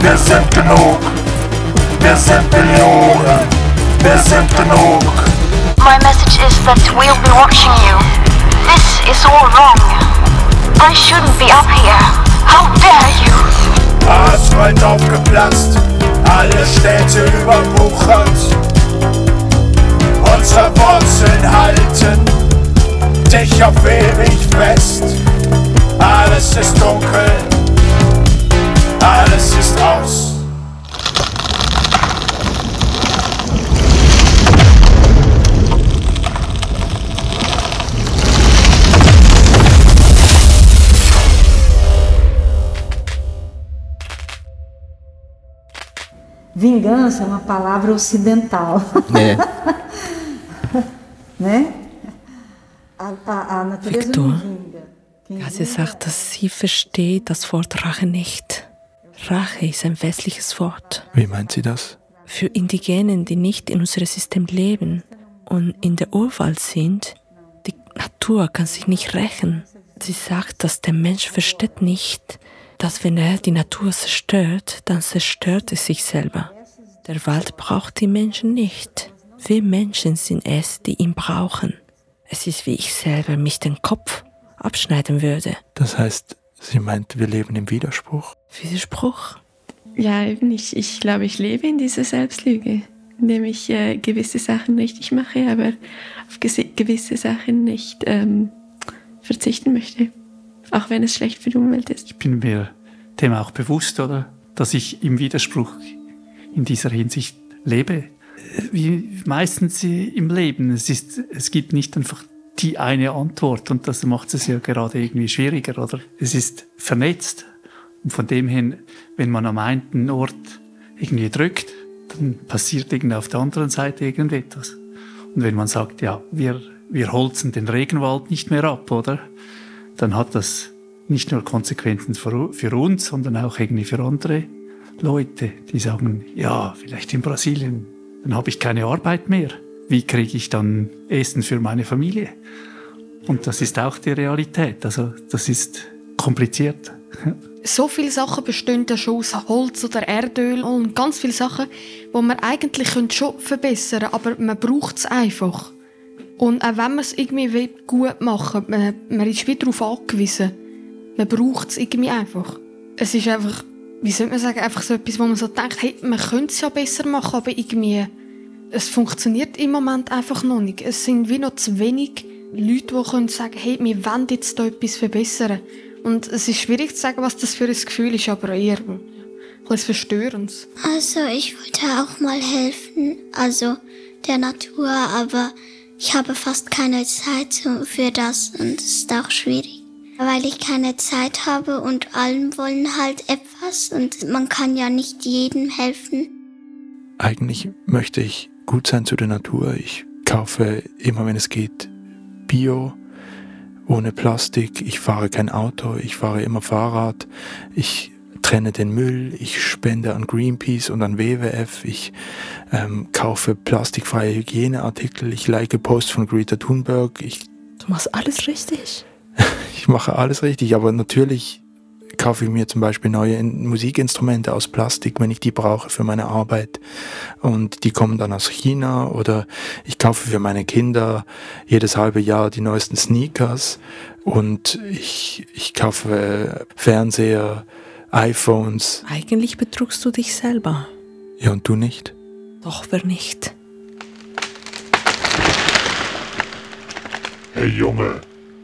Wir sind genug. Wir sind Millionen. Wir sind genug. My message is that we'll be watching you. This is all wrong. I shouldn't be up here. How dare you? Asphalt aufgeplatzt, alle Städte überwuchert. Unsere Wurzeln halten dich auf ewig fest. Alles ist dunkel, alles ist aus. Vingança é uma palavra ocidental. É. [LAUGHS] né? A, a, a natureza Victor, vinga sagt, dass sie versteht das Wort Rache nicht. Rache ist ein westliches Wort. Wie meint sie das? Für Indigenen, die nicht in unserem System leben und in der Urwald sind, die Natur kann sich nicht rächen. Sie sagt, dass der Mensch versteht nicht, dass wenn er die Natur zerstört, dann zerstört er sich selber. Der Wald braucht die Menschen nicht. Wir Menschen sind es, die ihn brauchen. Es ist wie ich selber mich den Kopf abschneiden würde. Das heißt, sie meint, wir leben im Widerspruch. Widerspruch? Ja, eben ich, ich glaube, ich lebe in dieser Selbstlüge, indem ich äh, gewisse Sachen richtig mache, aber auf gewisse Sachen nicht ähm, verzichten möchte. Auch wenn es schlecht für die Umwelt ist. Ich bin mir dem auch bewusst, oder? Dass ich im Widerspruch in dieser Hinsicht lebe. Wie meistens im Leben. Es, ist, es gibt nicht einfach die eine Antwort und das macht es ja gerade irgendwie schwieriger, oder? Es ist vernetzt. Und von dem her, wenn man am einen Ort irgendwie drückt, dann passiert irgendwie auf der anderen Seite irgendetwas. Und wenn man sagt, ja, wir, wir holzen den Regenwald nicht mehr ab, oder? Dann hat das nicht nur Konsequenzen für, für uns, sondern auch irgendwie für andere Leute, die sagen, ja, vielleicht in Brasilien, dann habe ich keine Arbeit mehr. Wie kriege ich dann Essen für meine Familie? Und das ist auch die Realität. Also das ist kompliziert. So viele Sachen bestehen ja schon aus Holz oder Erdöl und ganz viele Sachen, die man eigentlich schon verbessern könnte, aber man braucht es einfach. Und auch wenn man es irgendwie gut machen will, man, man ist wieder darauf angewiesen. Man braucht es irgendwie einfach. Es ist einfach, wie soll man sagen, einfach so etwas, wo man so denkt, hey, man könnte es ja besser machen, aber irgendwie, es funktioniert im Moment einfach noch nicht. Es sind wie noch zu wenig Leute, die können sagen, hey, wir wollen jetzt da etwas verbessern. Und es ist schwierig zu sagen, was das für ein Gefühl ist, aber eher etwas Verstörendes. Also ich wollte auch mal helfen, also der Natur, aber ich habe fast keine Zeit für das und es ist auch schwierig. Weil ich keine Zeit habe und allen wollen halt etwas und man kann ja nicht jedem helfen. Eigentlich möchte ich gut sein zu der Natur. Ich kaufe immer, wenn es geht, Bio ohne Plastik, ich fahre kein Auto, ich fahre immer Fahrrad, ich trenne den Müll, ich spende an Greenpeace und an WWF, ich ähm, kaufe plastikfreie Hygieneartikel, ich like Posts von Greta Thunberg. Ich, du machst alles richtig. Ich mache alles richtig, aber natürlich kaufe ich mir zum Beispiel neue Musikinstrumente aus Plastik, wenn ich die brauche für meine Arbeit. Und die kommen dann aus China oder ich kaufe für meine Kinder jedes halbe Jahr die neuesten Sneakers und ich, ich kaufe Fernseher, iPhones. Eigentlich betrugst du dich selber. Ja, und du nicht? Doch, wer nicht? Hey Junge,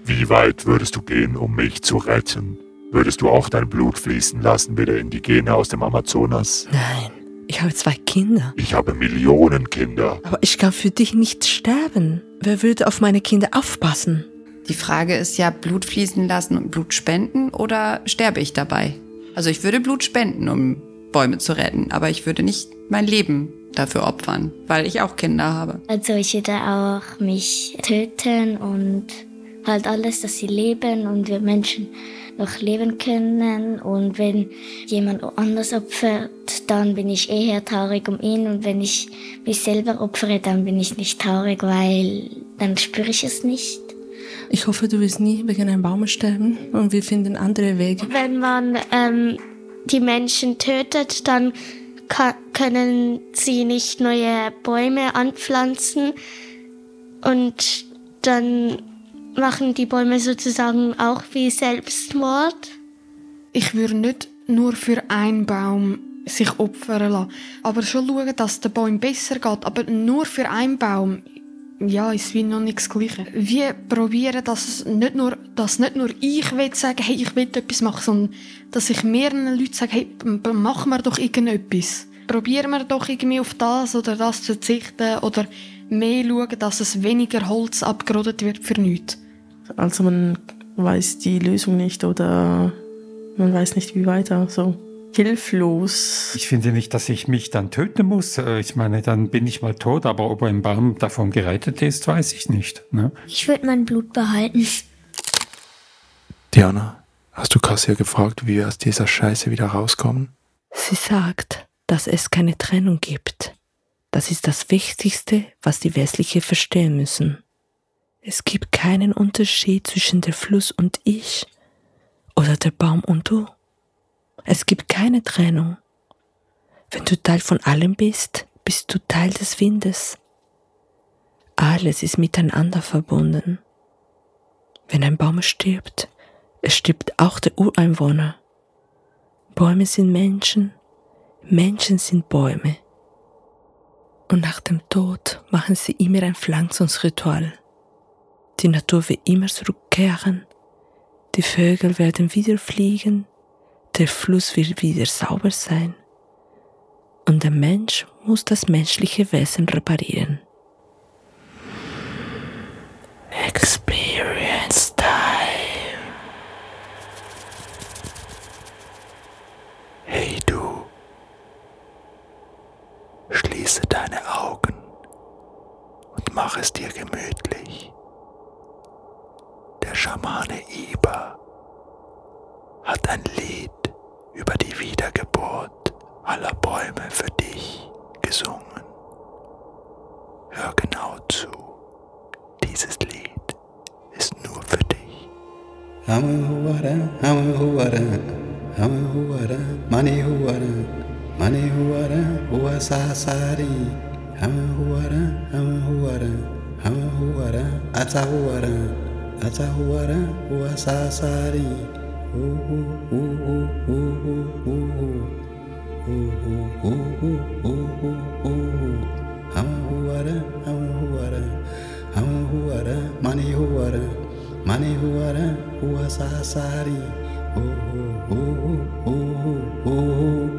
wie weit würdest du gehen, um mich zu retten? Würdest du auch dein Blut fließen lassen wie der Indigene aus dem Amazonas? Nein, ich habe zwei Kinder. Ich habe Millionen Kinder. Aber ich kann für dich nicht sterben. Wer würde auf meine Kinder aufpassen? Die Frage ist ja, Blut fließen lassen und Blut spenden oder sterbe ich dabei? Also ich würde Blut spenden, um Bäume zu retten, aber ich würde nicht mein Leben dafür opfern, weil ich auch Kinder habe. Also ich würde auch mich töten und halt alles, dass sie leben und wir Menschen noch leben können. Und wenn jemand anders opfert, dann bin ich eher traurig um ihn. Und wenn ich mich selber opfere, dann bin ich nicht traurig, weil dann spüre ich es nicht. Ich hoffe, du wirst nie wegen einem Baum sterben und wir finden andere Wege. Wenn man ähm, die Menschen tötet, dann können sie nicht neue Bäume anpflanzen und dann machen die Bäume sozusagen auch wie Selbstmord? Ich würde nicht nur für einen Baum sich opfern lassen, aber schon schauen, dass der Baum besser geht. Aber nur für einen Baum, ja, ist wie noch nichts Gleiche. Wir probieren, dass nicht nur, dass nicht nur ich will sagen, hey, ich will etwas machen, sondern dass ich mehreren Leuten sage, hey, machen wir doch irgendetwas. Probieren wir doch irgendwie auf das oder das zu verzichten oder mehr schauen, dass es weniger Holz abgerodet wird für nichts. Also man weiß die Lösung nicht oder man weiß nicht, wie weiter. So hilflos. Ich finde nicht, dass ich mich dann töten muss. Äh, ich meine, dann bin ich mal tot, aber ob ein Baum davon gerettet ist, weiß ich nicht. Ne? Ich würde mein Blut behalten. Diana, hast du Cassia gefragt, wie wir aus dieser Scheiße wieder rauskommen? Sie sagt, dass es keine Trennung gibt. Das ist das Wichtigste, was die Westliche verstehen müssen. Es gibt keinen Unterschied zwischen der Fluss und ich oder der Baum und du. Es gibt keine Trennung. Wenn du Teil von allem bist, bist du Teil des Windes. Alles ist miteinander verbunden. Wenn ein Baum stirbt, es stirbt auch der Ureinwohner. Bäume sind Menschen, Menschen sind Bäume. Und nach dem Tod machen sie immer ein Pflanzungsritual. Die Natur wird immer zurückkehren, die Vögel werden wieder fliegen, der Fluss wird wieder sauber sein und der Mensch muss das menschliche Wesen reparieren. Experience Time. Hey du, schließe deine Augen und mach es dir gemütlich. Der Schamane Iba hat ein Lied über die Wiedergeburt aller Bäume für dich gesungen. Hör genau zu. Dieses Lied ist nur für dich. Hamahuara, hamahuara, hamahuara, manihuara, manihuara, huasasari, hamahuara, hamahuara, hamahuara, atahuara, Atahwara wasasari uhu uhu uhu uhu uhu uhu uhu uhu Ham huwara ham huwara ham huwara uhu uhu uhu uhu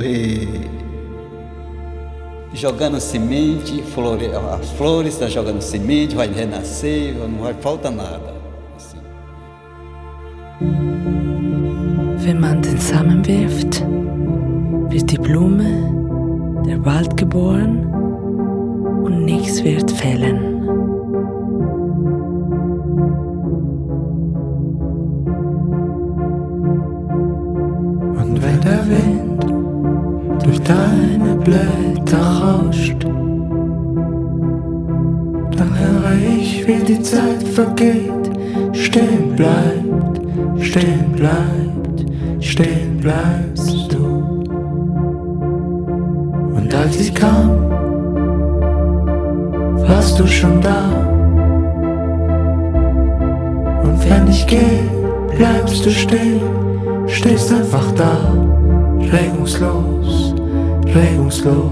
Re. Jogando semente, flore, as flores estão jogando semente, vai renascer, não vai falta nada. Wenn man den Samen wirft, wird die Blume, der Wald geboren und nichts wird fehlen. Und wenn der Wind durch deine Blätter vergeht, stehen bleibt, stehen bleibt, stehen bleibst du. Und als ich kam, warst du schon da. Und wenn ich gehe, bleibst du stehen, stehst einfach da, regungslos, regungslos.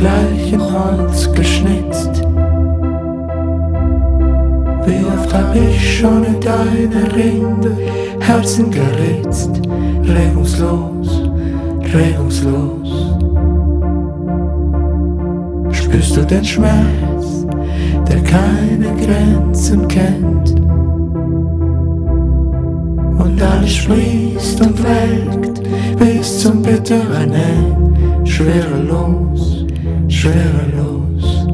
Aus dem gleichen Holz geschnitzt. Wie oft hab ich schon in deine Rinde Herzen geritzt, regungslos, regungslos. Spürst du den Schmerz, der keine Grenzen kennt? Und alles sprießt und welkt bis zum bitteren End, schwerelos, schwerelos.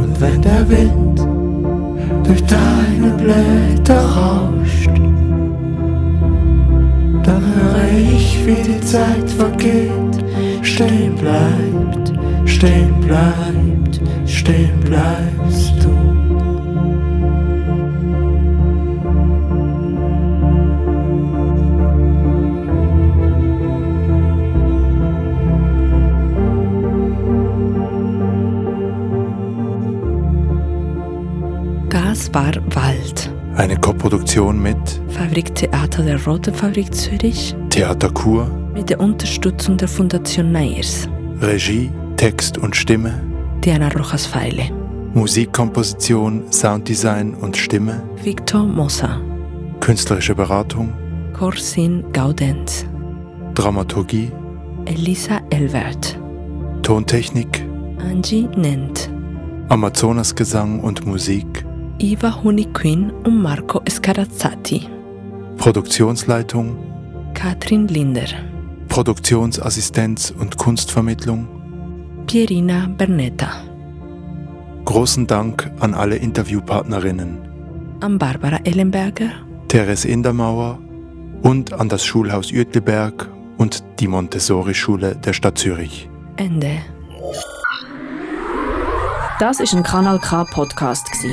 Und wenn der Wind durch deine Blätter rauscht, dann höre ich, wie die Zeit vergeht, stehen bleibt, stehen bleibt, stehen bleibst Koproduktion mit Fabrik Theater der Roten Fabrik Zürich Theater Kur, mit der Unterstützung der Fundation Neirs. Regie, Text und Stimme, Diana Rojas Feile. Musikkomposition, Sounddesign und Stimme, Victor Mossa. künstlerische Beratung, Corsin Gaudenz. Dramaturgie, Elisa Elwert. Tontechnik, Angie Nent. Amazonasgesang und Musik, Iva Huniquin und Marco Scarazzati. Produktionsleitung, Katrin Linder. Produktionsassistenz und Kunstvermittlung. Pierina Bernetta. Großen Dank an alle Interviewpartnerinnen, An Barbara Ellenberger. Therese Indermauer und an das Schulhaus Uetliberg und die Montessori-Schule der Stadt Zürich. Ende. Das ist ein Kanal K Podcast gsi.